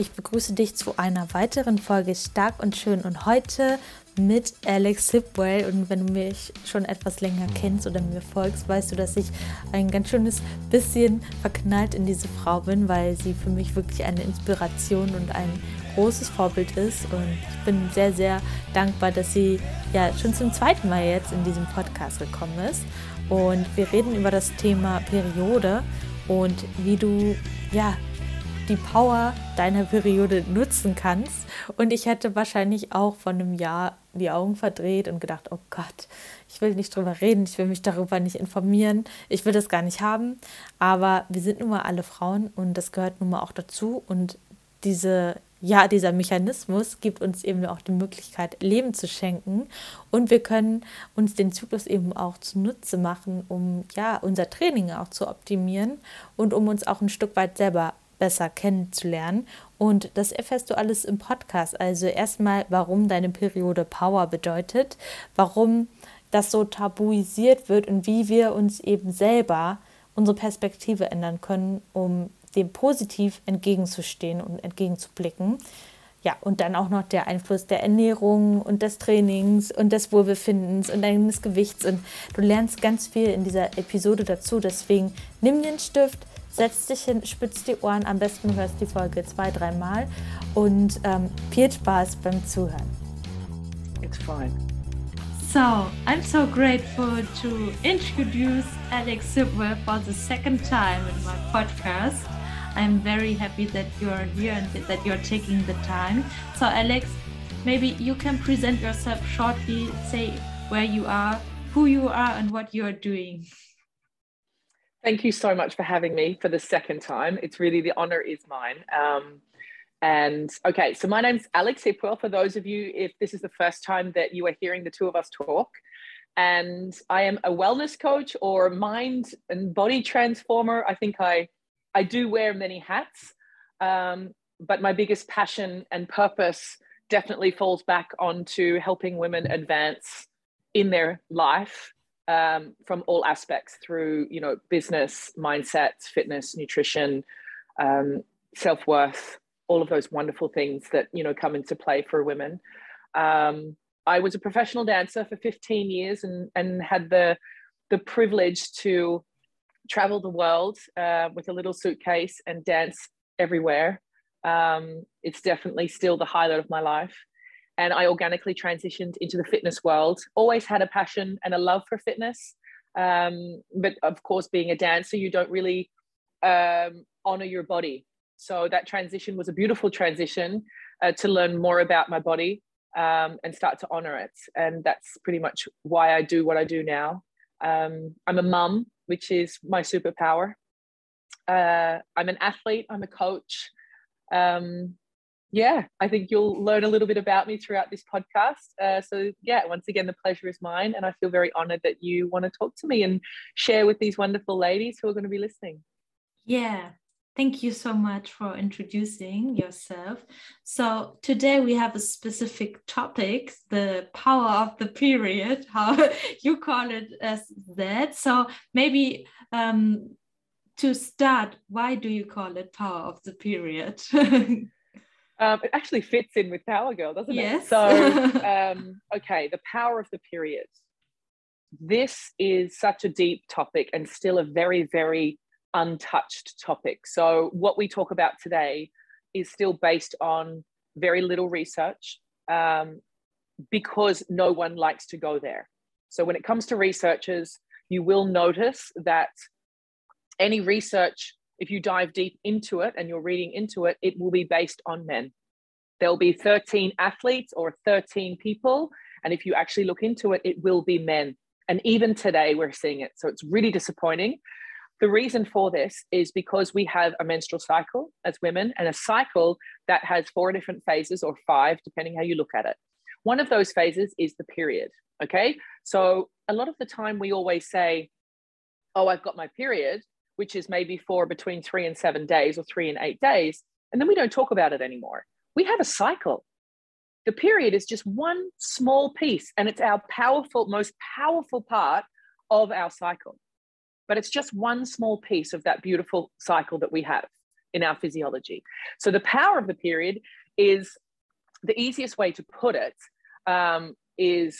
Ich begrüße dich zu einer weiteren Folge Stark und Schön und heute mit Alex Hipwell. Und wenn du mich schon etwas länger kennst oder mir folgst, weißt du, dass ich ein ganz schönes bisschen verknallt in diese Frau bin, weil sie für mich wirklich eine Inspiration und ein großes Vorbild ist. Und ich bin sehr, sehr dankbar, dass sie ja schon zum zweiten Mal jetzt in diesem Podcast gekommen ist. Und wir reden über das Thema Periode und wie du ja die Power deiner Periode nutzen kannst. Und ich hätte wahrscheinlich auch von einem Jahr die Augen verdreht und gedacht, oh Gott, ich will nicht drüber reden, ich will mich darüber nicht informieren, ich will das gar nicht haben. Aber wir sind nun mal alle Frauen und das gehört nun mal auch dazu. Und diese ja, dieser Mechanismus gibt uns eben auch die Möglichkeit, Leben zu schenken. Und wir können uns den Zyklus eben auch zunutze machen, um ja unser Training auch zu optimieren und um uns auch ein Stück weit selber besser kennenzulernen. Und das erfährst du alles im Podcast. Also erstmal, warum deine Periode Power bedeutet, warum das so tabuisiert wird und wie wir uns eben selber unsere Perspektive ändern können, um dem positiv entgegenzustehen und entgegenzublicken. Ja, und dann auch noch der Einfluss der Ernährung und des Trainings und des Wohlbefindens und deines Gewichts. Und du lernst ganz viel in dieser Episode dazu. Deswegen nimm den Stift, setz dich hin, spitz die Ohren. Am besten hörst die Folge zwei, dreimal. Und ähm, viel Spaß beim Zuhören. It's fine. So, I'm so grateful to introduce Alex Hipwell for the second time in my podcast. I'm very happy that you're here and that you're taking the time. So, Alex, maybe you can present yourself shortly, say where you are, who you are, and what you're doing. Thank you so much for having me for the second time. It's really the honor is mine. Um, and okay, so my name's Alex Hipwell. For those of you, if this is the first time that you are hearing the two of us talk, and I am a wellness coach or mind and body transformer. I think I I do wear many hats, um, but my biggest passion and purpose definitely falls back onto helping women advance in their life um, from all aspects through you know business mindsets fitness nutrition um, self-worth all of those wonderful things that you know come into play for women um, i was a professional dancer for 15 years and and had the the privilege to travel the world uh, with a little suitcase and dance everywhere. Um, it's definitely still the highlight of my life. And I organically transitioned into the fitness world. Always had a passion and a love for fitness. Um, but of course, being a dancer, you don't really um, honor your body. So that transition was a beautiful transition uh, to learn more about my body um, and start to honor it. And that's pretty much why I do what I do now. Um, I'm a mum which is my superpower. Uh, I'm an athlete, I'm a coach. Um, yeah, I think you'll learn a little bit about me throughout this podcast. Uh, so, yeah, once again, the pleasure is mine. And I feel very honored that you want to talk to me and share with these wonderful ladies who are going to be listening. Yeah, Thank you so much for introducing yourself. So today we have a specific topic, the power of the period, how you call it as that. So maybe um, to start, why do you call it power of the period? um, it actually fits in with Power Girl, doesn't yes. it? So, um, okay, the power of the period. This is such a deep topic and still a very, very untouched topic. So, what we talk about today is still based on very little research um, because no one likes to go there. So, when it comes to researchers, you will notice that any research, if you dive deep into it and you're reading into it, it will be based on men. There'll be 13 athletes or 13 people. And if you actually look into it, it will be men. And even today, we're seeing it. So it's really disappointing. The reason for this is because we have a menstrual cycle as women and a cycle that has four different phases or five, depending how you look at it. One of those phases is the period. Okay. So a lot of the time we always say, Oh, I've got my period, which is maybe for between three and seven days or three and eight days. And then we don't talk about it anymore. We have a cycle. The period is just one small piece, and it's our powerful, most powerful part of our cycle but it's just one small piece of that beautiful cycle that we have. in our physiology. So the power of the period is the easiest way to put it um, is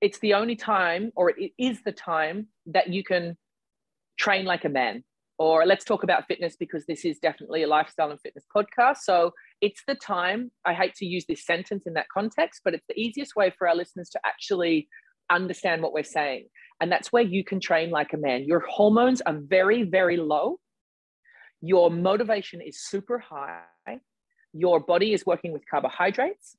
it's the only time, or it is the time that you can train like a man. Or let's talk about fitness because this is definitely a lifestyle and fitness podcast. So it's the time. I hate to use this sentence in that context, but it's the easiest way for our listeners to actually understand what we're saying. And that's where you can train like a man. Your hormones are very, very low. Your motivation is super high. Your body is working with carbohydrates.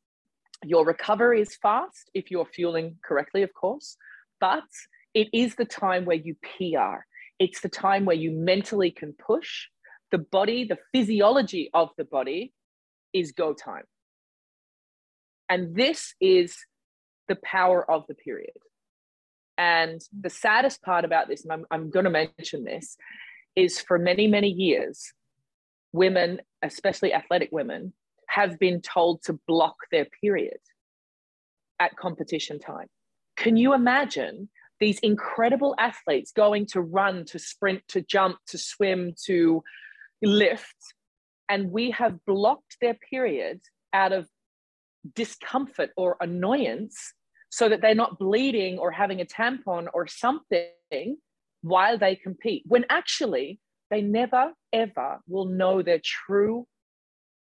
Your recovery is fast if you're fueling correctly, of course. But it is the time where you PR. It's the time where you mentally can push. The body, the physiology of the body is go time. And this is the power of the period. And mm. the saddest part about this, and I'm, I'm going to mention this, is for many, many years, women, especially athletic women, have been told to block their period at competition time. Can you imagine these incredible athletes going to run, to sprint, to jump, to swim, to lift, and we have blocked their period out of discomfort or annoyance so that they're not bleeding or having a tampon or something while they compete, when actually they never ever will know their true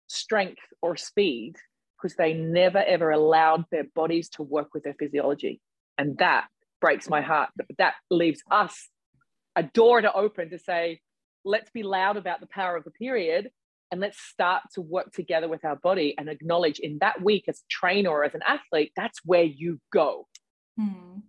strength or speed because they never ever allowed their bodies to work with their physiology. And that breaks my heart. But that leaves us a door to open to say, let's be loud about the power of the period and let's start to work together with our body and acknowledge in that week as a trainer or as an athlete that's where you go hmm.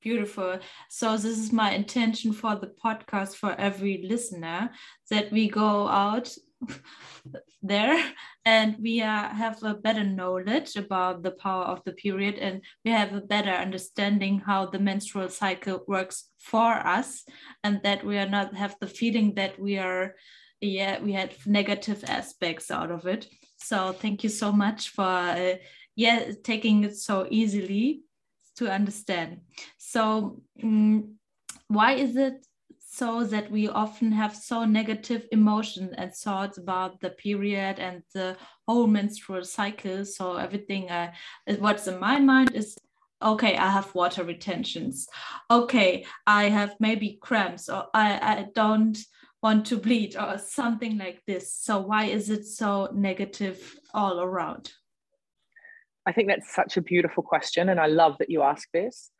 beautiful so this is my intention for the podcast for every listener that we go out there. And we uh, have a better knowledge about the power of the period and we have a better understanding how the menstrual cycle works for us and that we are not have the feeling that we are yeah we had negative aspects out of it. So thank you so much for uh, yeah taking it so easily to understand. So um, why is it so that we often have so negative emotions and thoughts about the period and the whole menstrual cycle so everything uh, what's in my mind is okay i have water retentions okay i have maybe cramps or i, I don't want to bleed or something like this. So why is it so negative all around? I think that's such a beautiful question, and I love that you ask this.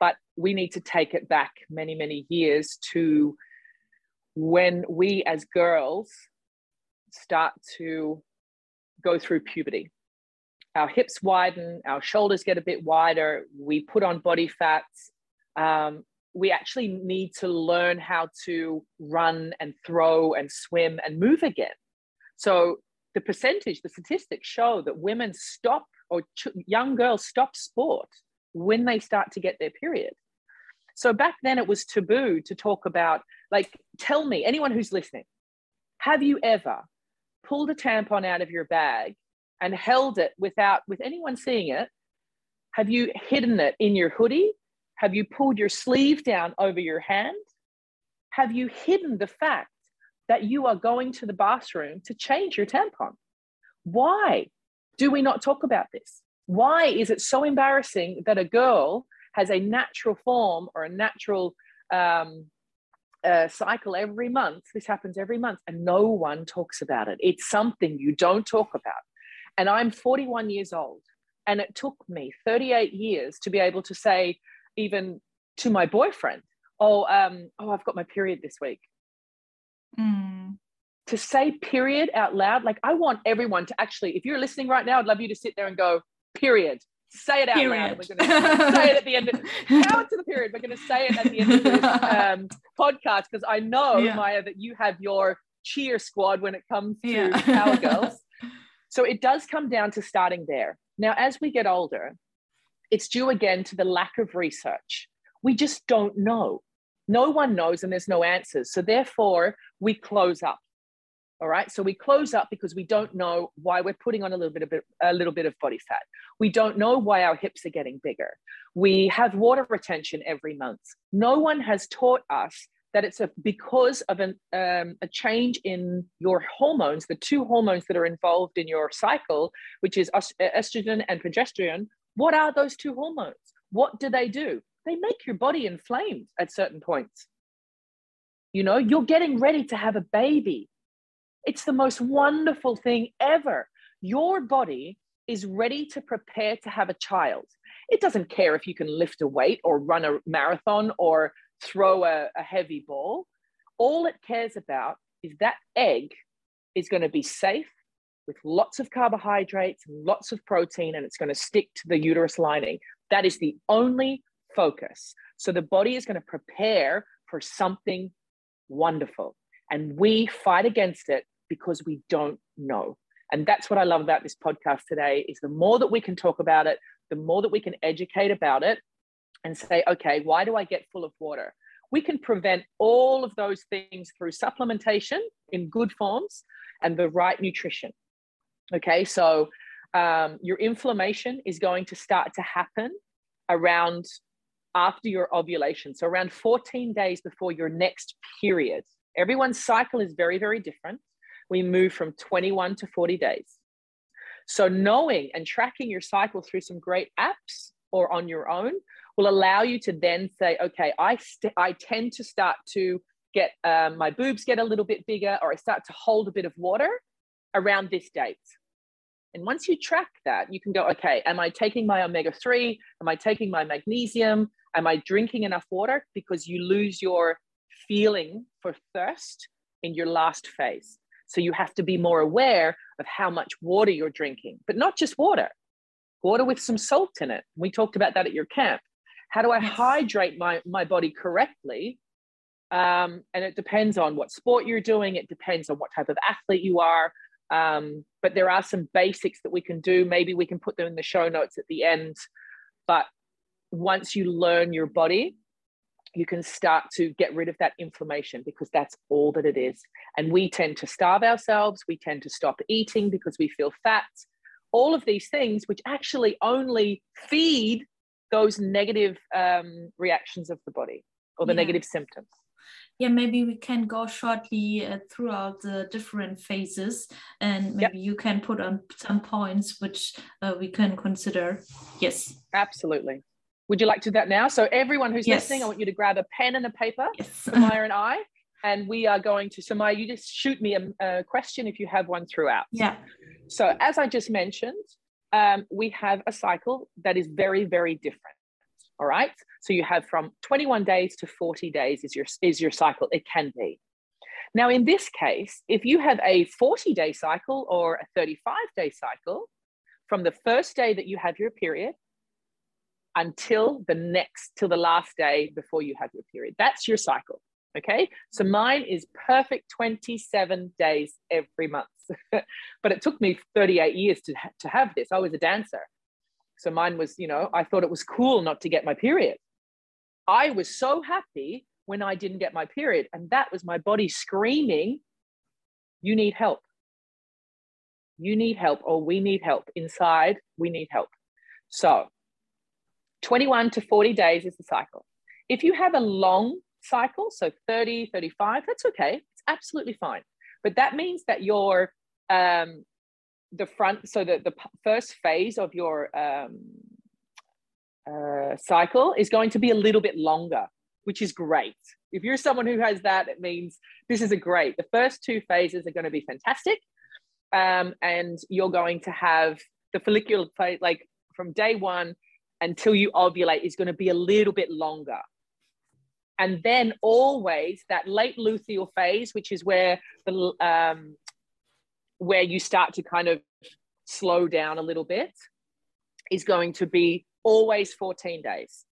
But we need to take it back many, many years to when we as girls start to go through puberty. Our hips widen, our shoulders get a bit wider, we put on body fats, um, we actually need to learn how to run and throw and swim and move again. So the percentage, the statistics show that women stop or ch- young girls stop sport when they start to get their period. So back then it was taboo to talk about, like, tell me, anyone who's listening, have you ever pulled a tampon out of your bag and held it without, with anyone seeing it? Have you hidden it in your hoodie have you pulled your sleeve down over your hand? Have you hidden the fact that you are going to the bathroom to change your tampon? Why do we not talk about this? Why is it so embarrassing that a girl has a natural form or a natural um, uh, cycle every month? This happens every month, and no one talks about it. It's something you don't talk about. And I'm 41 years old, and it took me 38 years to be able to say, even to my boyfriend oh um oh i've got my period this week mm. to say period out loud like i want everyone to actually if you're listening right now i'd love you to sit there and go period say it out period. loud we're going to say it at the end of power to the period we're going to say it at the end of this um, podcast because i know yeah. maya that you have your cheer squad when it comes to yeah. power girls so it does come down to starting there now as we get older it's due again to the lack of research. We just don't know. No one knows and there's no answers. So therefore, we close up. All right. So we close up because we don't know why we're putting on a little bit of a little bit of body fat. We don't know why our hips are getting bigger. We have water retention every month. No one has taught us that it's a because of an, um, a change in your hormones, the two hormones that are involved in your cycle, which is estrogen and progesterone. What are those two hormones? What do they do? They make your body inflamed at certain points. You know, you're getting ready to have a baby. It's the most wonderful thing ever. Your body is ready to prepare to have a child. It doesn't care if you can lift a weight or run a marathon or throw a, a heavy ball. All it cares about is that egg is going to be safe with lots of carbohydrates lots of protein, and it's going to stick to the uterus lining. That is the only focus. So the body is going to prepare for something wonderful. And we fight against it because we don't know. And that's what I love about this podcast today is the more that we can talk about it, the more that we can educate about it and say, okay, why do I get full of water? We can prevent all of those things through supplementation in good forms and the right nutrition. Okay, so um, your inflammation is going to start to happen around after your ovulation. So, around 14 days before your next period. Everyone's cycle is very, very different. We move from 21 to 40 days. So, knowing and tracking your cycle through some great apps or on your own will allow you to then say, okay, I, st- I tend to start to get um, my boobs get a little bit bigger, or I start to hold a bit of water around this date. And once you track that, you can go, okay, am I taking my omega 3? Am I taking my magnesium? Am I drinking enough water? Because you lose your feeling for thirst in your last phase. So you have to be more aware of how much water you're drinking, but not just water, water with some salt in it. We talked about that at your camp. How do I hydrate my, my body correctly? Um, and it depends on what sport you're doing, it depends on what type of athlete you are. Um, but there are some basics that we can do. Maybe we can put them in the show notes at the end. But once you learn your body, you can start to get rid of that inflammation because that's all that it is. And we tend to starve ourselves, we tend to stop eating because we feel fat. All of these things, which actually only feed those negative um, reactions of the body or the yeah. negative symptoms. Yeah, maybe we can go shortly uh, throughout the different phases, and maybe yep. you can put on some points which uh, we can consider. Yes, absolutely. Would you like to do that now? So everyone who's yes. listening, I want you to grab a pen and a paper, yes. Samaya and I, and we are going to, So, Samaya, you just shoot me a, a question if you have one throughout. Yeah. So as I just mentioned, um, we have a cycle that is very, very different. All right. So you have from 21 days to 40 days is your, is your cycle. It can be. Now, in this case, if you have a 40 day cycle or a 35 day cycle, from the first day that you have your period until the next, till the last day before you have your period. That's your cycle. Okay. So mine is perfect 27 days every month. but it took me 38 years to, to have this. I was a dancer. So mine was, you know, I thought it was cool not to get my period. I was so happy when I didn't get my period. And that was my body screaming, You need help. You need help, or we need help. Inside, we need help. So 21 to 40 days is the cycle. If you have a long cycle, so 30, 35, that's okay. It's absolutely fine. But that means that your um, the front, so the, the first phase of your um, uh, cycle is going to be a little bit longer, which is great. If you're someone who has that, it means this is a great. The first two phases are going to be fantastic. Um, and you're going to have the follicular phase, like from day one until you ovulate is going to be a little bit longer. And then always that late luteal phase, which is where the um, where you start to kind of slow down a little bit, is going to be always 14 days.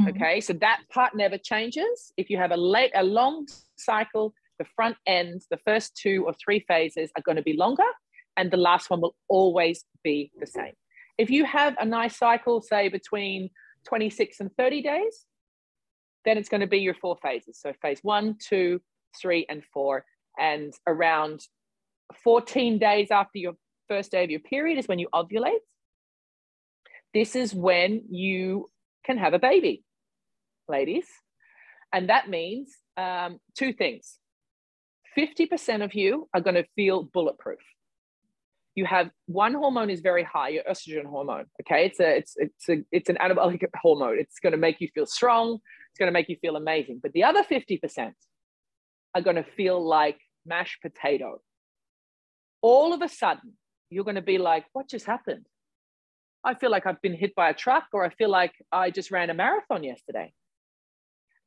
Mm-hmm. Okay, so that part never changes. If you have a late, a long cycle, the front end, the first two or three phases are going to be longer, and the last one will always be the same. If you have a nice cycle, say between 26 and 30 days, then it's going to be your four phases. So phase one, two, three, and four. And around 14 days after your first day of your period is when you ovulate. This is when you can have a baby, ladies. And that means um, two things 50% of you are going to feel bulletproof. You have one hormone is very high, your estrogen hormone. Okay, it's a it's it's a it's an anabolic hormone. It's going to make you feel strong. It's going to make you feel amazing. But the other 50% are going to feel like mashed potato. All of a sudden, you're going to be like, what just happened? I feel like I've been hit by a truck, or I feel like I just ran a marathon yesterday.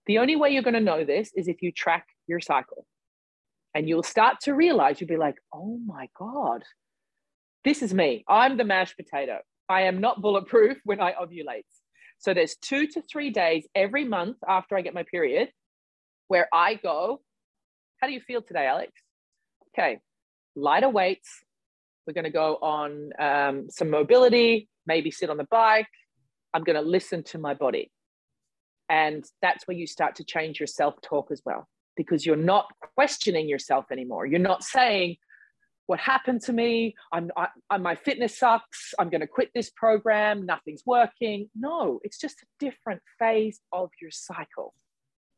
The only way you're going to know this is if you track your cycle. And you'll start to realize, you'll be like, oh my God, this is me. I'm the mashed potato. I am not bulletproof when I ovulate. So there's two to three days every month after I get my period where I go, how do you feel today, Alex? Okay, lighter weights. We're going to go on um, some mobility, maybe sit on the bike. I'm going to listen to my body. And that's where you start to change your self talk as well, because you're not questioning yourself anymore. You're not saying, what happened to me? I'm, I, I, my fitness sucks. I'm going to quit this program. Nothing's working. No, it's just a different phase of your cycle.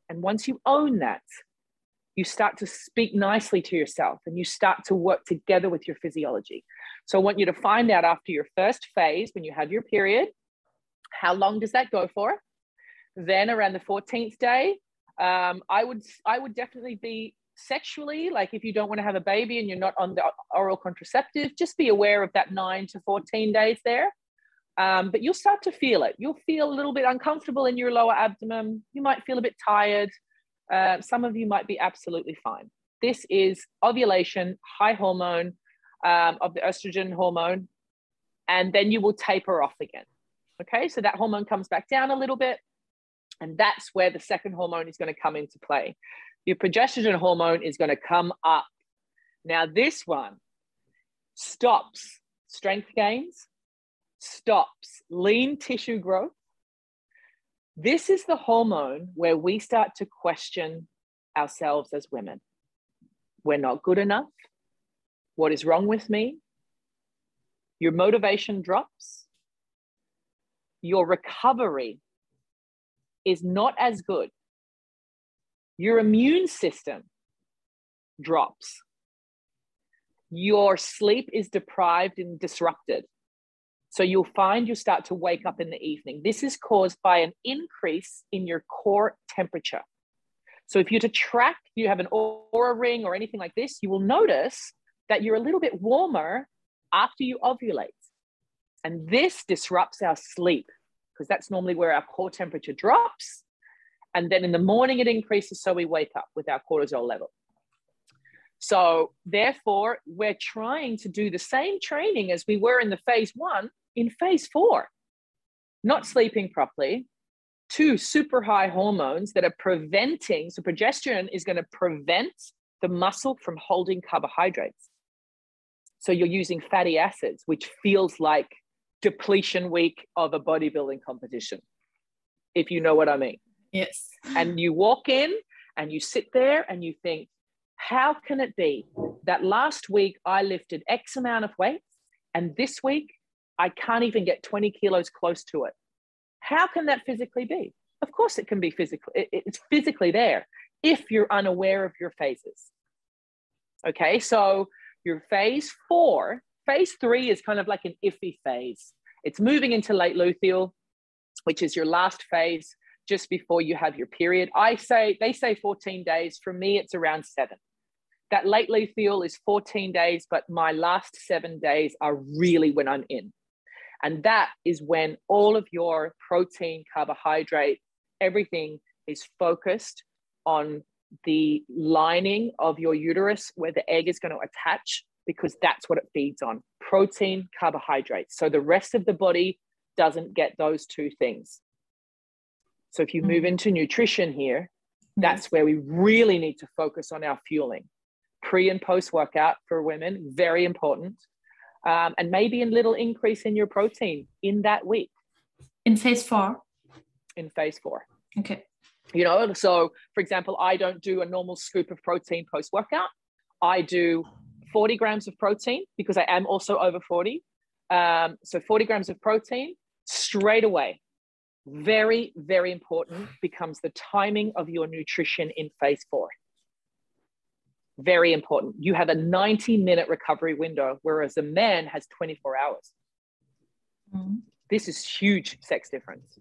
And once you own that, you start to speak nicely to yourself and you start to work together with your physiology. So I want you to find out after your first phase, when you have your period, how long does that go for? Then around the 14th day, um, I would I would definitely be sexually like if you don't want to have a baby and you're not on the oral contraceptive, just be aware of that nine to 14 days there. Um, but you'll start to feel it. You'll feel a little bit uncomfortable in your lower abdomen. You might feel a bit tired. Uh, some of you might be absolutely fine. This is ovulation, high hormone um, of the estrogen hormone, and then you will taper off again. Okay, so that hormone comes back down a little bit, and that's where the second hormone is going to come into play. Your progesterone hormone is going to come up. Now, this one stops strength gains, stops lean tissue growth, this is the hormone where we start to question ourselves as women. We're not good enough. What is wrong with me? Your motivation drops. Your recovery is not as good. Your immune system drops. Your sleep is deprived and disrupted. So you'll find you start to wake up in the evening. This is caused by an increase in your core temperature. So if you're to track, you have an Oura ring or anything like this, you will notice that you're a little bit warmer after you ovulate. And this disrupts our sleep because that's normally where our core temperature drops. And then in the morning, it increases. So we wake up with our cortisol level. So, therefore, we're trying to do the same training as we were in the phase one in phase four, not sleeping properly, two super high hormones that are preventing, so progesterone is going to prevent the muscle from holding carbohydrates. So you're using fatty acids, which feels like depletion week of a bodybuilding competition, if you know what I mean. Yes. And you walk in and you sit there and you think, how can it be that last week I lifted X amount of weight and this week I can't even get 20 kilos close to it. How can that physically be? Of course, it can be physically, it's physically there if you're unaware of your phases. Okay, so your phase four, phase three is kind of like an iffy phase. It's moving into late luteal, which is your last phase just before you have your period. I say, they say 14 days. For me, it's around seven. That late luteal is 14 days, but my last seven days are really when I'm in. And that is when all of your protein, carbohydrate, everything is focused on the lining of your uterus where the egg is going to attach because that's what it feeds on protein, carbohydrates. So the rest of the body doesn't get those two things. So if you move mm. into nutrition here, that's where we really need to focus on our fueling. Pre and post workout for women, very important um, and maybe a little increase in your protein in that week. In phase four? In phase four. Okay. You know, so for example, I don't do a normal scoop of protein post workout. I do 40 grams of protein because I am also over 40. Um, so 40 grams of protein straight away. Very, very important becomes the timing of your nutrition in phase four. Very important. You have a 90 minute recovery window, whereas a man has 24 hours. Mm-hmm. This is huge sex difference.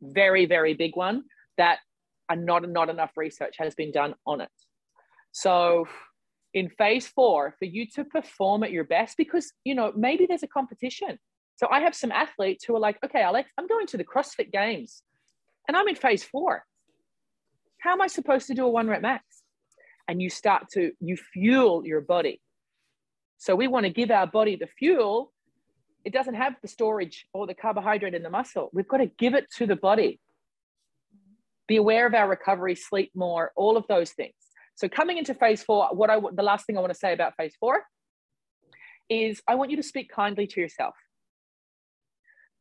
Very, very big one that and not, not enough research has been done on it. So in phase four, for you to perform at your best, because you know, maybe there's a competition so I have some athletes who are like, okay, Alex, I'm going to the CrossFit Games and I'm in phase four. How am I supposed to do a one rep max? And you start to, you fuel your body. So we want to give our body the fuel. It doesn't have the storage or the carbohydrate in the muscle. We've got to give it to the body. Be aware of our recovery, sleep more, all of those things. So coming into phase four, what I the last thing I want to say about phase four is I want you to speak kindly to yourself.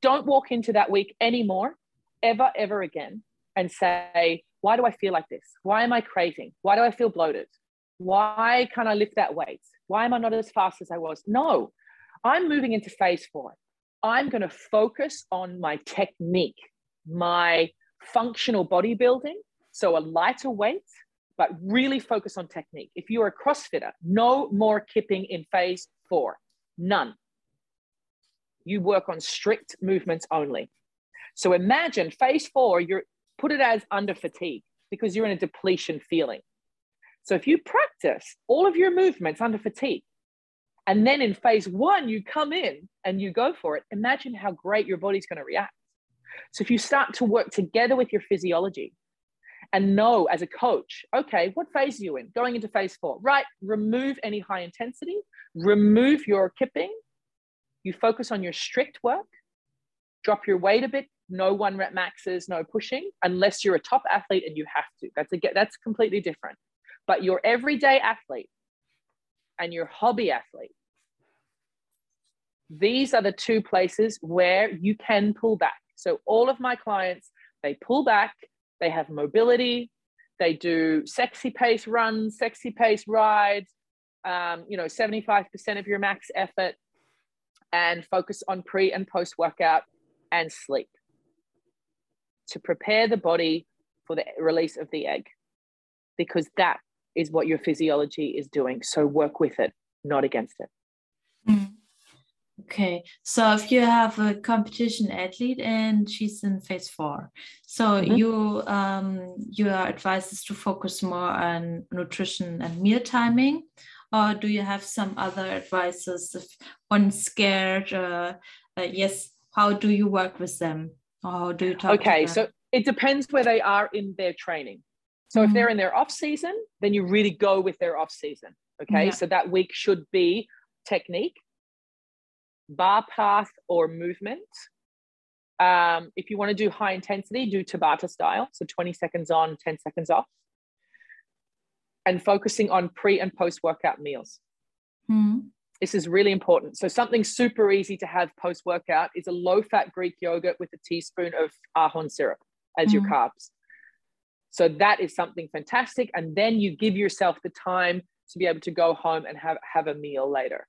Don't walk into that week anymore, ever, ever again, and say, why do I feel like this? Why am I craving? Why do I feel bloated? Why can't I lift that weight? Why am I not as fast as I was? No, I'm moving into phase four. I'm going to focus on my technique, my functional bodybuilding. So a lighter weight, but really focus on technique. If you're a CrossFitter, no more kipping in phase four, none you work on strict movements only. So imagine phase four, you're put it as under fatigue because you're in a depletion feeling. So if you practice all of your movements under fatigue, and then in phase one, you come in and you go for it, imagine how great your body's going to react. So if you start to work together with your physiology and know as a coach, okay, what phase are you in? Going into phase four, right? Remove any high intensity, remove your kipping, you focus on your strict work, drop your weight a bit, no one rep maxes, no pushing, unless you're a top athlete and you have to. That's a, that's completely different. But your everyday athlete and your hobby athlete, these are the two places where you can pull back. So all of my clients, they pull back, they have mobility, they do sexy pace runs, sexy pace rides, um, you know, 75% of your max effort, and focus on pre and post workout and sleep to prepare the body for the release of the egg because that is what your physiology is doing. So work with it, not against it. Mm. Okay, so if you have a competition athlete and she's in phase four, so mm-hmm. you um, your advice is to focus more on nutrition and meal timing, or do you have some other advices? If one's scared uh, uh, yes how do you work with them? Or how do you talk okay so it depends where they are in their training. So mm-hmm. if they're in their off season then you really go with their off season okay? Yeah. so that week should be technique bar path or movement. Um, if you want to do high intensity do tabata style. So 20 seconds on 10 seconds off and focusing on pre and post workout meals. Mm. This is really important. So, something super easy to have post workout is a low fat Greek yogurt with a teaspoon of ahorn syrup as mm. your carbs. So, that is something fantastic. And then you give yourself the time to be able to go home and have, have a meal later.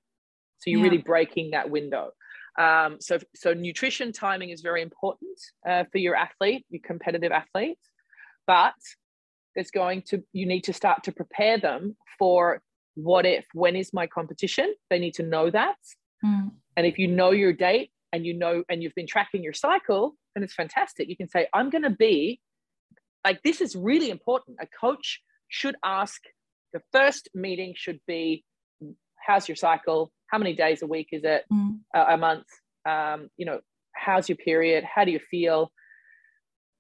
So, you're yeah. really breaking that window. Um, so, so nutrition timing is very important uh, for your athlete, your competitive athlete. But there's going to you need to start to prepare them for what if when is my competition? They need to know that. Mm. and if you know your date and you know and you've been tracking your cycle then it's fantastic. You can say i'm going to be like this is really important. A coach should ask the first meeting should be how's your cycle? How many days a week is it? Mm. a, a month? Um, you know how's your period? How do you feel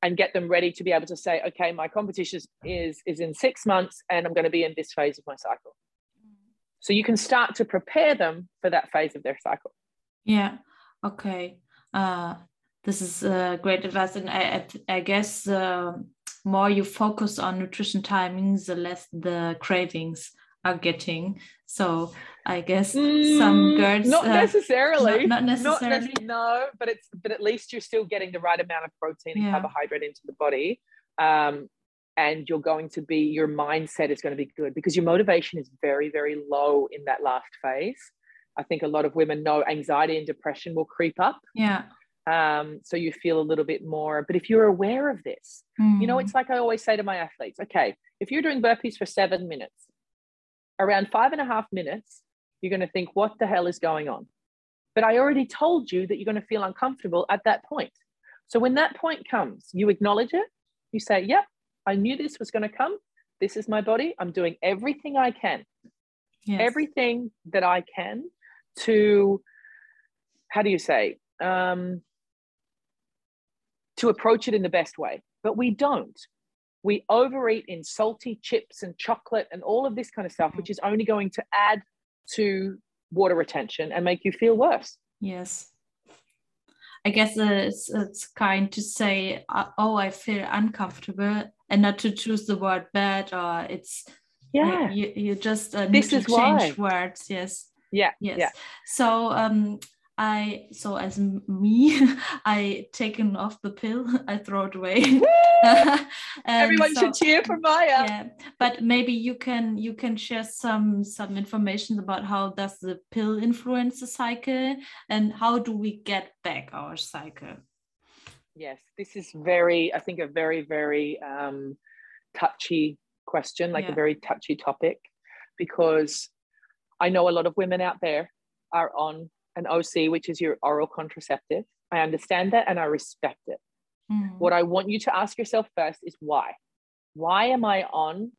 and get them ready to be able to say, okay, my competition is is in six months, and I'm going to be in this phase of my cycle. So you can start to prepare them for that phase of their cycle. Yeah. Okay. Uh, this is uh, great advice, and I, I guess uh, more you focus on nutrition timings, the less the cravings are getting. So I guess mm, some girls not uh, necessarily, not, not necessarily, not no, but it's but at least you're still getting the right amount of protein and yeah. carbohydrate into the body, um, and you're going to be your mindset is going to be good because your motivation is very very low in that last phase. I think a lot of women know anxiety and depression will creep up. Yeah. Um, so you feel a little bit more. But if you're aware of this, mm. you know, it's like I always say to my athletes okay, if you're doing burpees for seven minutes, around five and a half minutes, you're going to think, what the hell is going on? But I already told you that you're going to feel uncomfortable at that point. So when that point comes, you acknowledge it. You say, yep, I knew this was going to come. This is my body. I'm doing everything I can, yes. everything that I can to, how do you say, um, to approach it in the best way. But we don't. We overeat in salty chips and chocolate and all of this kind of stuff, which is only going to add to water retention and make you feel worse. Yes. I guess it's, it's kind to say, uh, oh, I feel uncomfortable and not to choose the word bad or it's, yeah, you, you just uh, need this to is change why. words. Yes. Yeah. Yes. Yeah. So, um, I so as me, I taken off the pill. I throw it away. Everyone so, should cheer for Maya. Yeah, but maybe you can you can share some some information about how does the pill influence the cycle and how do we get back our cycle. Yes, this is very I think a very very um, touchy question, like yeah. a very touchy topic, because I know a lot of women out there are on an OC, which is your oral contraceptive. I understand that and I respect it. Mm. What I want you to ask yourself first is why? Why am I on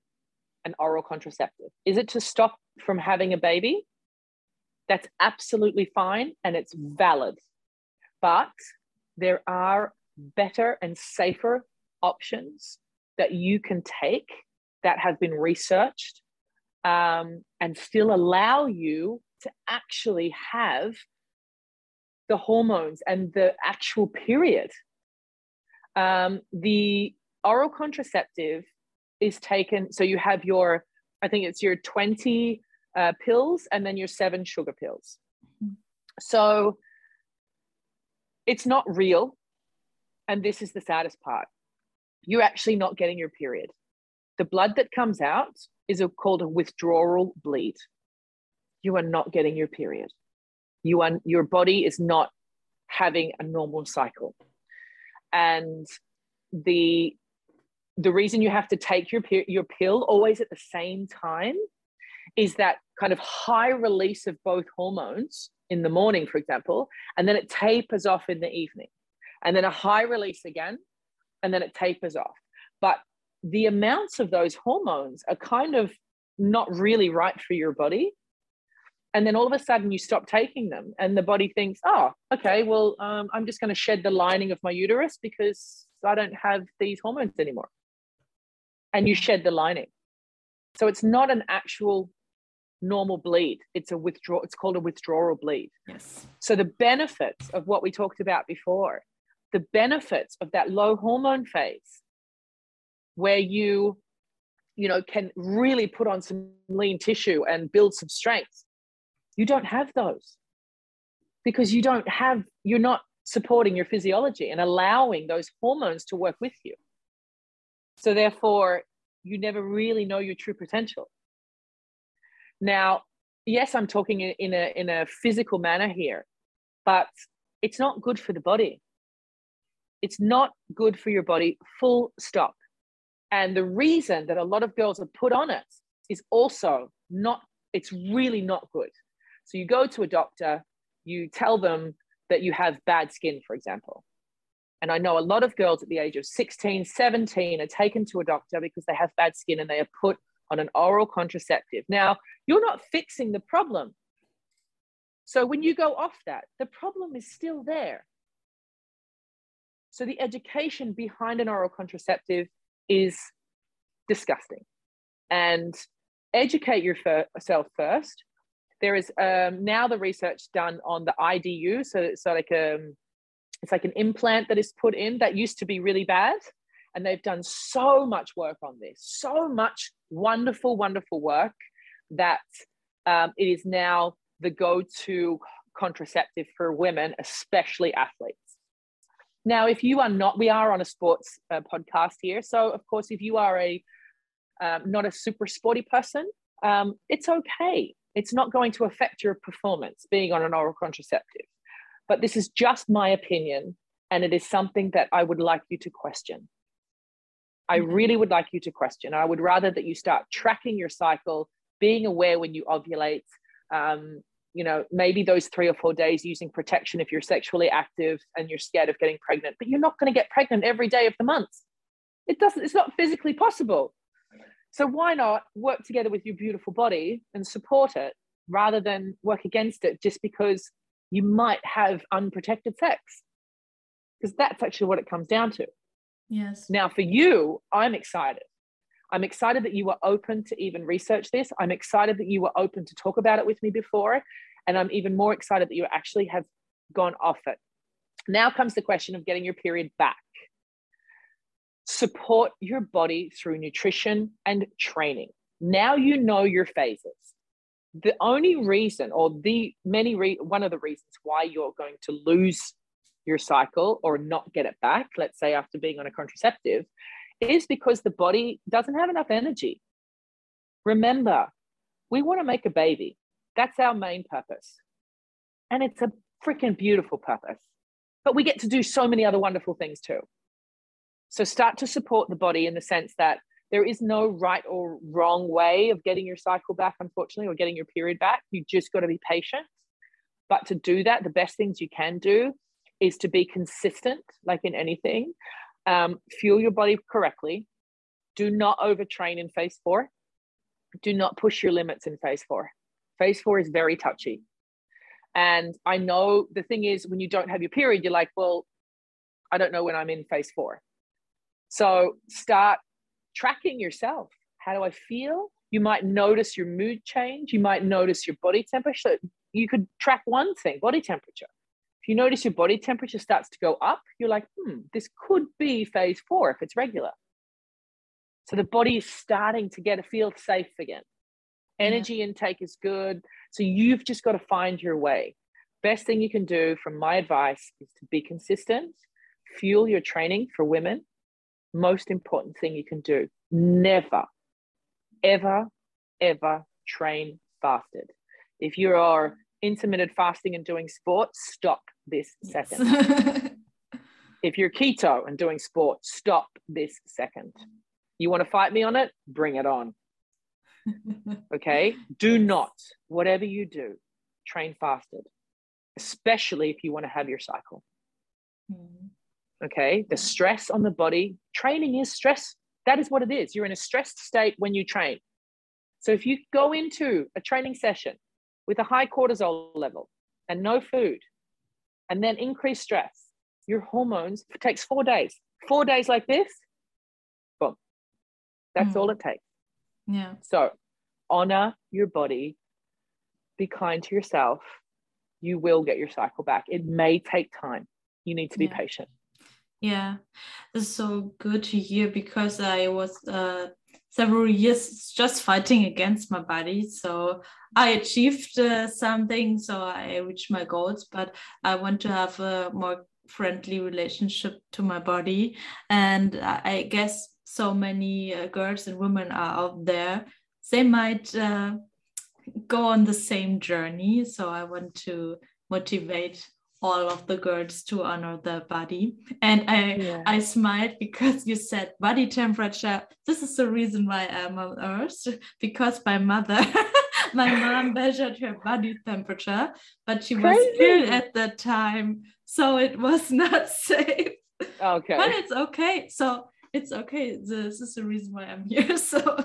an oral contraceptive? Is it to stop from having a baby? That's absolutely fine and it's valid. But there are better and safer options that you can take that have been researched um, and still allow you to actually have the hormones and the actual period. Um, the oral contraceptive is taken, so you have your, I think it's your 20 uh, pills and then your seven sugar pills. Mm-hmm. So it's not real. And this is the saddest part. You're actually not getting your period. The blood that comes out is a, called a withdrawal bleed you are not getting your period. You are, your body is not having a normal cycle. And the the reason you have to take your your pill always at the same time is that kind of high release of both hormones in the morning, for example, and then it tapers off in the evening, and then a high release again, and then it tapers off. But the amounts of those hormones are kind of not really right for your body and then all of a sudden you stop taking them and the body thinks oh okay well um, i'm just going to shed the lining of my uterus because i don't have these hormones anymore. And you shed the lining. So it's not an actual normal bleed. It's a withdraw it's called a withdrawal bleed. Yes. So the benefits of what we talked about before the benefits of that low hormone phase where you you know can really put on some lean tissue and build some strength you don't have those because you don't have, you're not supporting your physiology and allowing those hormones to work with you. So, therefore, you never really know your true potential. Now, yes, I'm talking in a, in a physical manner here, but it's not good for the body. It's not good for your body, full stop. And the reason that a lot of girls are put on it is also not, it's really not good. So you go to a doctor, you tell them that you have bad skin, for example. And I know a lot of girls at the age of 16, 17 are taken to a doctor because they have bad skin and they are put on an oral contraceptive. Now, you're not fixing the problem. So when you go off that, the problem is still there. So the education behind an oral contraceptive is disgusting. And educate yourself first there is um, now the research done on the IDU. So it's like a, um, it's like an implant that is put in that used to be really bad. And they've done so much work on this, so much wonderful, wonderful work that um, it is now the go-to contraceptive for women, especially athletes. Now, if you are not, we are on a sports uh, podcast here. So, of course, if you are a um, not a super sporty person, um, it's okay it's not going to affect your performance being on an oral contraceptive. But this is just my opinion, and it is something that I would like you to question. I mm-hmm. really would like you to question. I would rather that you start tracking your cycle, being aware when you ovulate. Um, you know, maybe those three or four days using protection if you're sexually active and you're scared of getting pregnant, but you're not going to get pregnant every day of the month. It doesn't, it's not physically possible. So why not work together with your beautiful body and support it rather than work against it just because you might have unprotected sex? Because that's actually what it comes down to. Yes. Now, for you, I'm excited. I'm excited that you were open to even research this. I'm excited that you were open to talk about it with me before. And I'm even more excited that you actually have gone off it. Now comes the question of getting your period back support your body through nutrition and training. Now you know your phases. The only reason, or the many, re- one of the reasons why you're going to lose your cycle or not get it back, let's say after being on a contraceptive, is because the body doesn't have enough energy. Remember, we want to make a baby. That's our main purpose. And it's a freaking beautiful purpose. But we get to do so many other wonderful things too. So start to support the body in the sense that there is no right or wrong way of getting your cycle back, unfortunately, or getting your period back. You just got to be patient. But to do that, the best things you can do is to be consistent, like in anything. Um, fuel your body correctly. Do not overtrain in phase four. Do not push your limits in phase four. Phase four is very touchy. And I know the thing is, when you don't have your period, you're like, well, I don't know when I'm in phase four. So start tracking yourself. How do I feel? You might notice your mood change. You might notice your body temperature. You could track one thing body temperature. If you notice your body temperature starts to go up, you're like, hmm, this could be phase four if it's regular. So the body is starting to get a feel safe again. Energy yeah. intake is good. So you've just got to find your way. Best thing you can do, from my advice, is to be consistent, fuel your training for women, most important thing you can do. Never, ever, ever train fasted. If you are intermittent fasting and doing sport, stop this second. Yes. if you're keto and doing sport, stop this second. You want to fight me on it? Bring it on. okay? Do not, whatever you do, train fasted, especially if you want to have your cycle. Mm okay? The stress on the body. Training is stress. That is what it is. You're in a stressed state when you train. So if you go into a training session with a high cortisol level and no food and then increase stress your hormones takes four days. Four days like this boom. That's mm. all it takes. Yeah. So honor your body. Be kind to yourself. You will get your cycle back. It may take time. You need to be yeah. patient yeah, it's so good to hear because I was uh, several years just fighting against my body. So I achieved uh, something, so I reached my goals, but I want to have a more friendly relationship to my body. And I guess so many uh, girls and women are out there, they might uh, go on the same journey. So I want to motivate all of the girls to honor their body. And I yeah. I smiled because you said body temperature. This is the reason why I'm on earth, because my mother, my mom measured her body temperature, but she Crazy. was ill at that time. So it was not safe. Okay. But it's okay. So it's okay. This is the reason why I'm here. So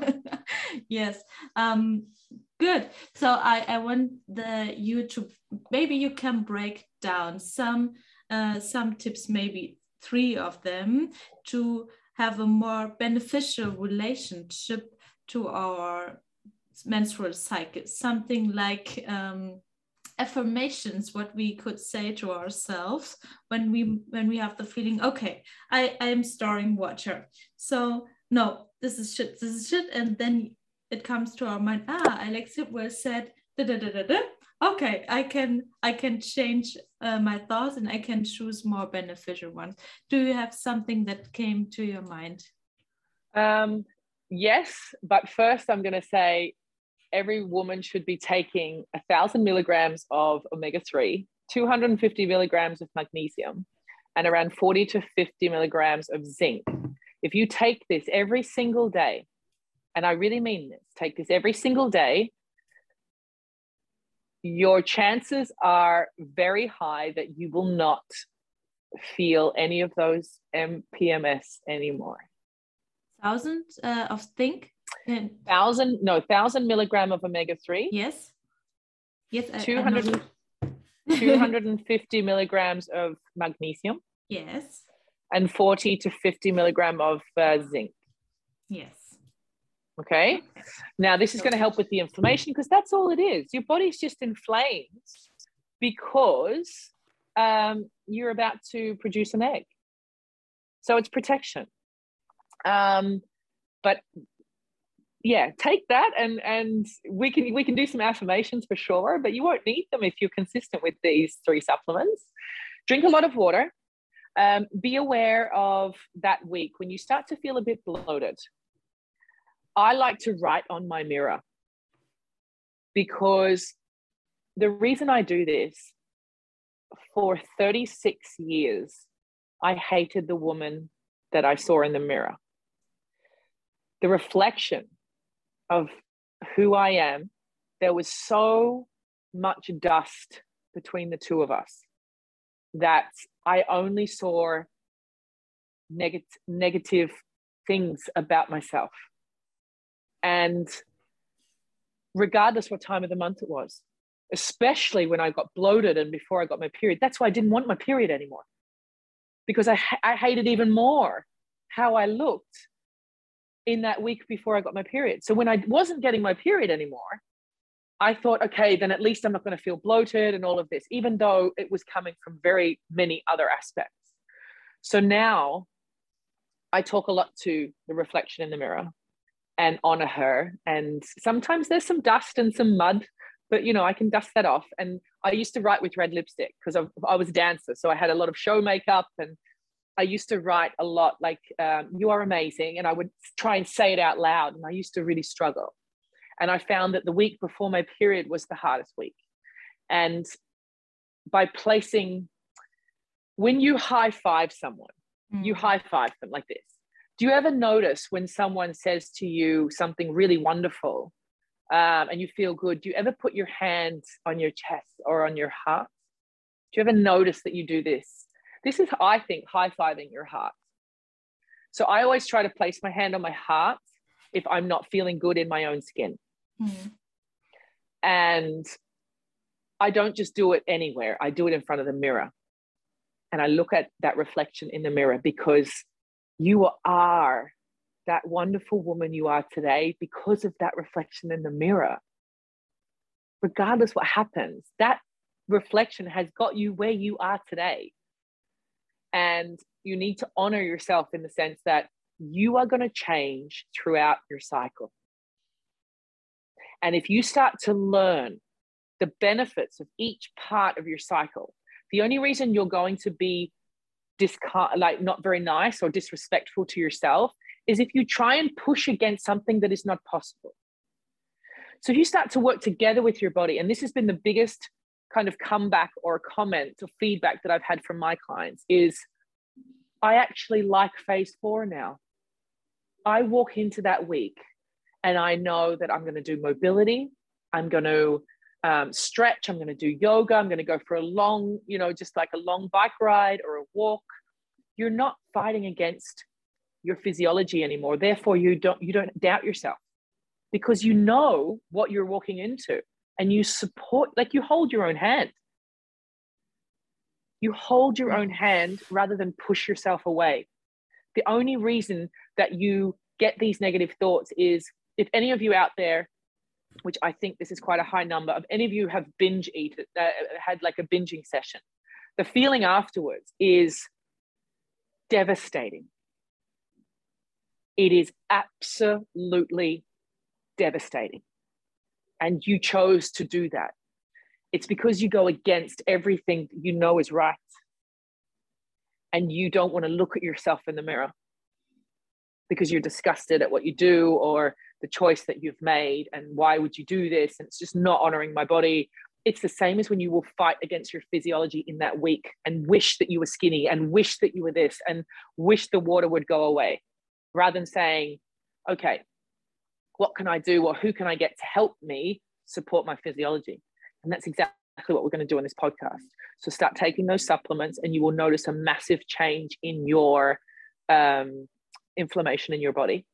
yes. Um good. So I, I want the you to maybe you can break down some uh, some tips, maybe three of them, to have a more beneficial relationship to our menstrual cycle. Something like um, affirmations, what we could say to ourselves when we when we have the feeling, okay, I I am storing water. So no, this is shit, this is shit, and then it comes to our mind. Ah, Alex Hipwell said da da da da da okay i can i can change uh, my thoughts and i can choose more beneficial ones do you have something that came to your mind um, yes but first i'm going to say every woman should be taking a thousand milligrams of omega-3 250 milligrams of magnesium, and around 40 to 50 milligrams of zinc. If you take this every single day, and I really mean this, take this every single day, your chances are very high that you will not feel any of those MPMS anymore. Thousand uh, of zinc? Thousand, no, thousand milligram of omega 3. Yes. Yes. 200, 250 milligrams of magnesium. Yes. And 40 to 50 milligram of uh, zinc. Yes. Okay. Now, this is going to help with the inflammation because that's all it is. Your body's just inflamed because um, you're about to produce an egg. So it's protection. Um, but yeah, take that and and we can we can do some affirmations for sure, but you won't need them if you're consistent with these three supplements. Drink a lot of water. Um, be aware of that week when you start to feel a bit bloated. I like to write on my mirror because the reason I do this for 36 years, I hated the woman that I saw in the mirror. The reflection of who I am, there was so much dust between the two of us that I only saw negative negative things about myself. And regardless what time of the month it was, especially when I got bloated and before I got my period, that's why I didn't want my period anymore. Because I, I hated even more how I looked in that week before I got my period. So when I wasn't getting my period anymore, I thought, okay, then at least I'm not going to feel bloated and all of this, even though it was coming from very many other aspects. So now I talk a lot to the reflection in the mirror and honor her. And sometimes there's some dust and some mud, but you know, I can dust that off. And I used to write with red lipstick because I was a dancer. So I had a lot of show makeup and I used to write a lot like, um, you are amazing. And I would try and say it out loud. And I used to really struggle. And I found that the week before my period was the hardest week. And by placing, when you high five someone, mm. you high five them like this. Do you ever notice when someone says to you something really wonderful um, and you feel good? Do you ever put your hand on your chest or on your heart? Do you ever notice that you do this? This is, I think, high fiving your heart. So I always try to place my hand on my heart if I'm not feeling good in my own skin. Mm. And I don't just do it anywhere, I do it in front of the mirror. And I look at that reflection in the mirror because you are that wonderful woman you are today because of that reflection in the mirror. Regardless what happens, that reflection has got you where you are today. And you need to honor yourself in the sense that you are going to change throughout your cycle. And if you start to learn the benefits of each part of your cycle, the only reason you're going to be discard like not very nice or disrespectful to yourself is if you try and push against something that is not possible. So if you start to work together with your body, and this has been the biggest kind of comeback or comment or feedback that I've had from my clients is I actually like phase four now. I walk into that week and I know that I'm going to do mobility. I'm going to um, stretch. I'm going to do yoga. I'm going to go for a long, you know, just like a long bike ride or a walk. You're not fighting against your physiology anymore. Therefore, you don't you don't doubt yourself because you know what you're walking into and you support like you hold your own hand you hold your own hand rather than push yourself away the only reason that you get these negative thoughts is if any of you out there which i think this is quite a high number of any of you have binge eaten uh, had like a binging session the feeling afterwards is devastating it is absolutely devastating and you chose to do that. It's because you go against everything you know is right. And you don't want to look at yourself in the mirror because you're disgusted at what you do or the choice that you've made. And why would you do this? And it's just not honoring my body. it's the same as when you will fight against your physiology in that week and wish that you were skinny and wish that you were this and wish the water would go away rather than saying, okay, what can I do or who can I get to help me support my physiology? And that's exactly what we're going to do in this podcast. So start taking those supplements and you will notice a massive change in your um, inflammation in your body.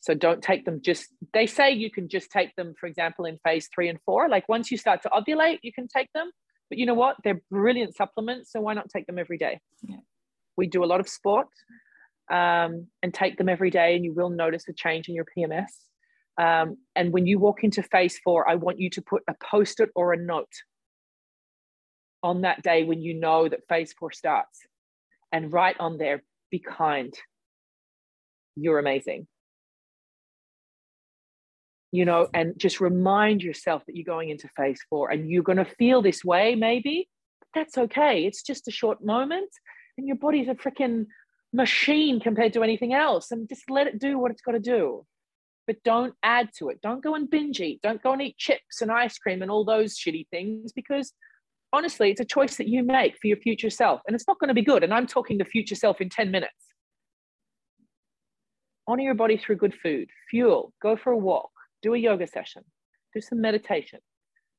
So don't take them just, they say you can just take them, for example, in phase three and four. Like once you start to ovulate, you can take them. But you know what? They're brilliant supplements. So why not take them every day? Yeah. We do a lot of sport um, and take them every day, and you will notice a change in your PMS. Um, and when you walk into phase four, I want you to put a post it or a note on that day when you know that phase four starts and write on there, be kind. You're amazing you know, and just remind yourself that you're going into phase four and you're going to feel this way, maybe. That's okay. It's just a short moment, and your body's a freaking machine compared to anything else. And just let it do what it's got to do. But don't add to it. Don't go and binge eat. Don't go and eat chips and ice cream and all those shitty things because honestly, it's a choice that you make for your future self. And it's not going to be good. And I'm talking to future self in 10 minutes. Honor your body through good food, fuel, go for a walk, do a yoga session, do some meditation,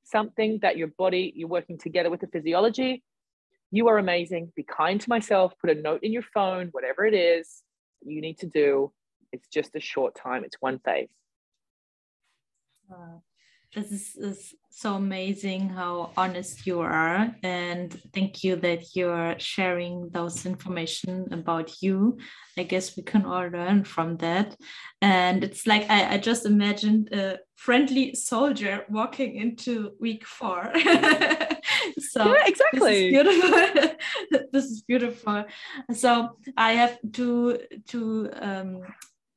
something that your body, you're working together with the physiology. You are amazing. Be kind to myself. Put a note in your phone, whatever it is you need to do. It's just a short time, it's one phase. Wow this is, so amazing how honest you are and thank you that you're sharing those information about you. I guess we can all learn from that. And it's like i, I just imagined a friendly soldier walking into week four. So yeah, exactly this is beautiful. This is beautiful. So i have to to um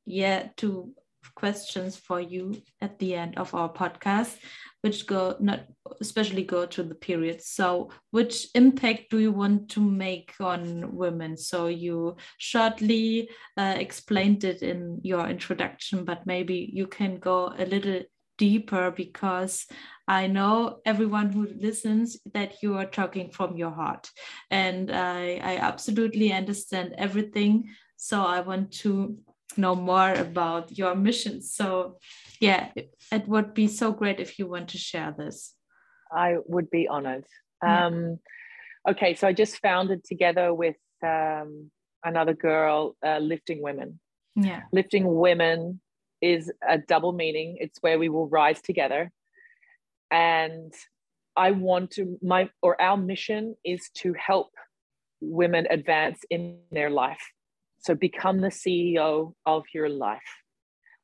yeah to questions for you at the end of our podcast, which go not especially go to the period. So, which impact do you want to make on women? So, you shortly uh, explained it in your introduction, but maybe you can go a little deeper because I know everyone who listens that you are talking from your heart. And I, I absolutely understand everything. So I want to know more about your mission. So, yeah, it would be so great if you want to share this. I would be honored. Yeah. Um, okay, so I just founded together with um, another girl, uh, Lifting Women. Yeah. Lifting Women is a double meaning, it's where we will rise together. And I want to, my, or our mission is to help women advance in their life so become the CEO of your life.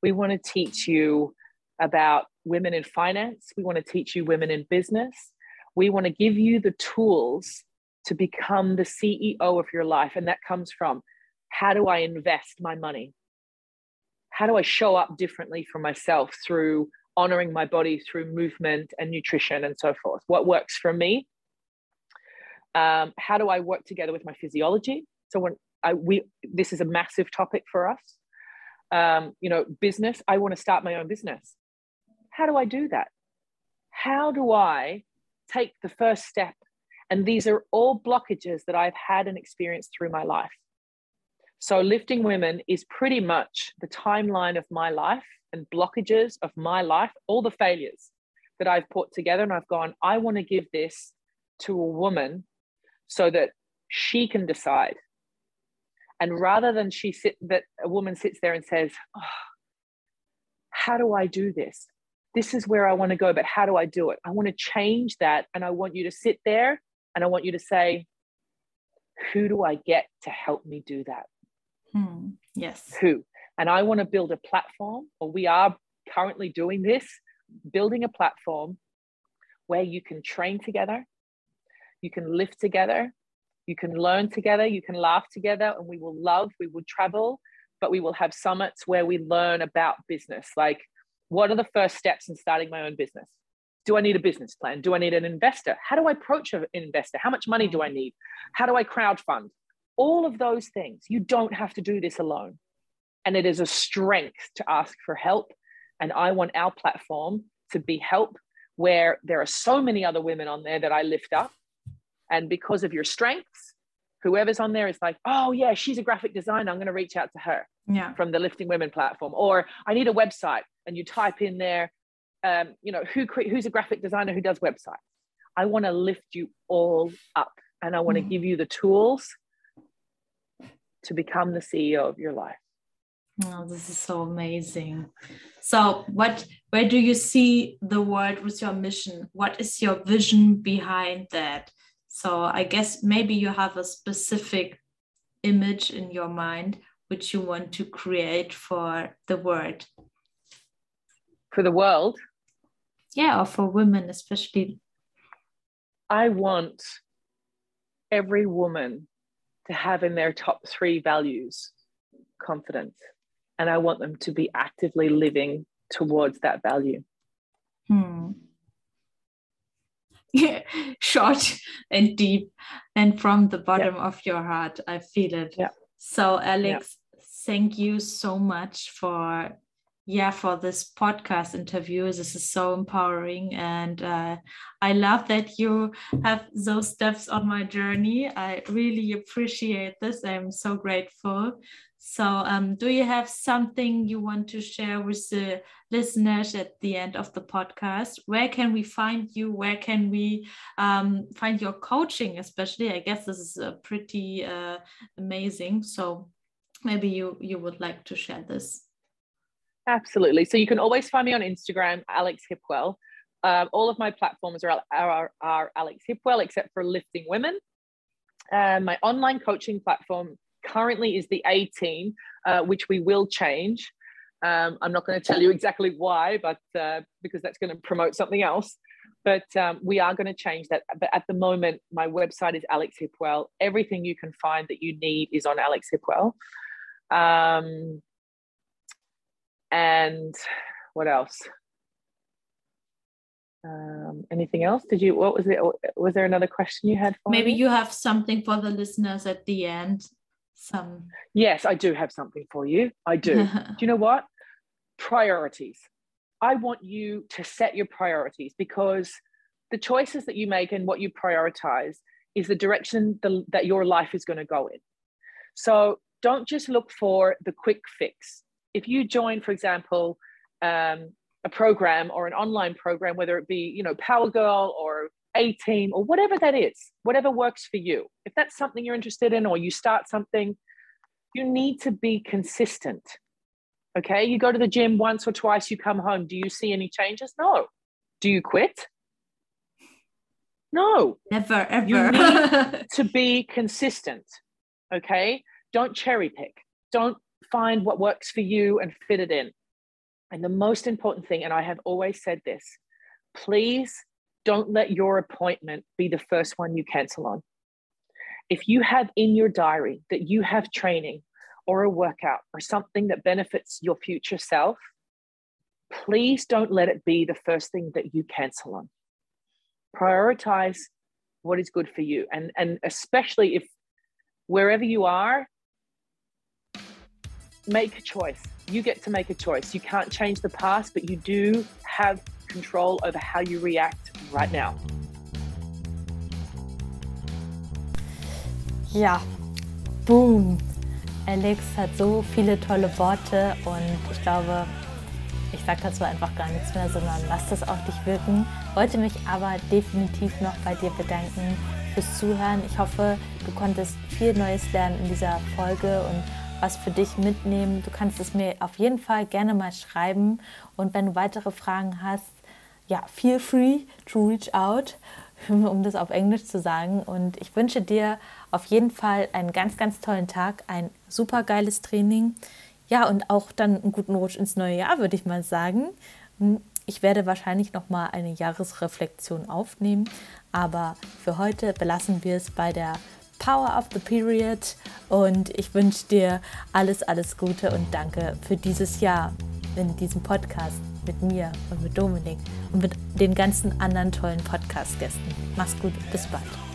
We want to teach you about women in finance. We want to teach you women in business. We want to give you the tools to become the CEO of your life. And that comes from how do I invest my money? How do I show up differently for myself through honoring my body through movement and nutrition and so forth? What works for me? Um, how do I work together with my physiology? So when I, we this is a massive topic for us. Um, you know, business. I want to start my own business. How do I do that? How do I take the first step? And these are all blockages that I've had and experienced through my life. So, lifting women is pretty much the timeline of my life and blockages of my life, all the failures that I've put together. And I've gone, I want to give this to a woman so that she can decide and rather than she sit that a woman sits there and says, oh, how do I do this? This is where I want to go, but how do I do it? I want to change that. And I want you to sit there and I want you to say, who do I get to help me do that? Hmm. Yes. Who? And I want to build a platform, or we are currently doing this, building a platform where you can train together, you can lift together, you can learn together, you can laugh together, and we will love, we will travel, but we will have summits where we learn about business. Like, what are the first steps in starting my own business? Do I need a business plan? Do I need an investor? How do I approach an investor? How much money do I need? How do I crowd fund? All of those things. You don't have to do this alone. And it is a strength to ask for help. And I want our platform to be help where there are so many other women on there that I lift up. And because of your strengths, whoever's on there is like, oh, yeah, she's a graphic designer. I'm going to reach out to her yeah. from the Lifting Women platform. Or I need a website. And you type in there, um, you know, who who's a graphic designer who does websites. I want to lift you all up and I want to mm. give you the tools to become the CEO of your life. Oh, this is so amazing. So, what, where do you see the world with your mission? What is your vision behind that? So, I guess maybe you have a specific image in your mind which you want to create for the world. For the world? Yeah, or for women, especially. I want every woman to have in their top three values confidence and I want them to be actively living towards that value. Hmm. Yeah, short and deep, and from the bottom yeah. of your heart, I feel it. Yeah. So, Alex, yeah. thank you so much for yeah for this podcast interview this is so empowering and uh, i love that you have those steps on my journey i really appreciate this i'm so grateful so um, do you have something you want to share with the listeners at the end of the podcast where can we find you where can we um, find your coaching especially i guess this is uh, pretty uh, amazing so maybe you you would like to share this Absolutely. So you can always find me on Instagram, Alex Hipwell. Um, all of my platforms are, are, are Alex Hipwell, except for Lifting Women. Um, my online coaching platform currently is the A Team, uh, which we will change. Um, I'm not going to tell you exactly why, but uh, because that's going to promote something else. But um, we are going to change that. But at the moment, my website is Alex Hipwell. Everything you can find that you need is on Alex Hipwell. Um, and what else? Um, anything else? Did you? What was it? Was there another question you had? Maybe me? you have something for the listeners at the end. Some. Yes, I do have something for you. I do. do you know what? Priorities. I want you to set your priorities because the choices that you make and what you prioritize is the direction the, that your life is going to go in. So don't just look for the quick fix if you join, for example, um, a program or an online program, whether it be, you know, Power Girl or A Team or whatever that is, whatever works for you, if that's something you're interested in or you start something, you need to be consistent. Okay. You go to the gym once or twice, you come home. Do you see any changes? No. Do you quit? No. Never, ever. You need to be consistent. Okay. Don't cherry pick. Don't find what works for you and fit it in. And the most important thing, and I have always said this please don't let your appointment be the first one you cancel on. If you have in your diary that you have training or a workout or something that benefits your future self, please don't let it be the first thing that you cancel on. Prioritize what is good for you. And, and especially if wherever you are, make a choice. You get to make a choice. You can't change the past, but you do have control over how you react right now. Ja, boom. Alex hat so viele tolle Worte und ich glaube, ich sage dazu einfach gar nichts mehr, sondern lass das auf dich wirken. Wollte mich aber definitiv noch bei dir bedanken fürs Zuhören. Ich hoffe, du konntest viel Neues lernen in dieser Folge und was für dich mitnehmen. Du kannst es mir auf jeden Fall gerne mal schreiben. Und wenn du weitere Fragen hast, ja, feel free to reach out, um das auf Englisch zu sagen. Und ich wünsche dir auf jeden Fall einen ganz, ganz tollen Tag, ein super geiles Training. Ja, und auch dann einen guten Rutsch ins neue Jahr, würde ich mal sagen. Ich werde wahrscheinlich noch mal eine Jahresreflexion aufnehmen, aber für heute belassen wir es bei der Power of the Period und ich wünsche dir alles, alles Gute und danke für dieses Jahr in diesem Podcast mit mir und mit Dominik und mit den ganzen anderen tollen Podcast-Gästen. Mach's gut, bis bald.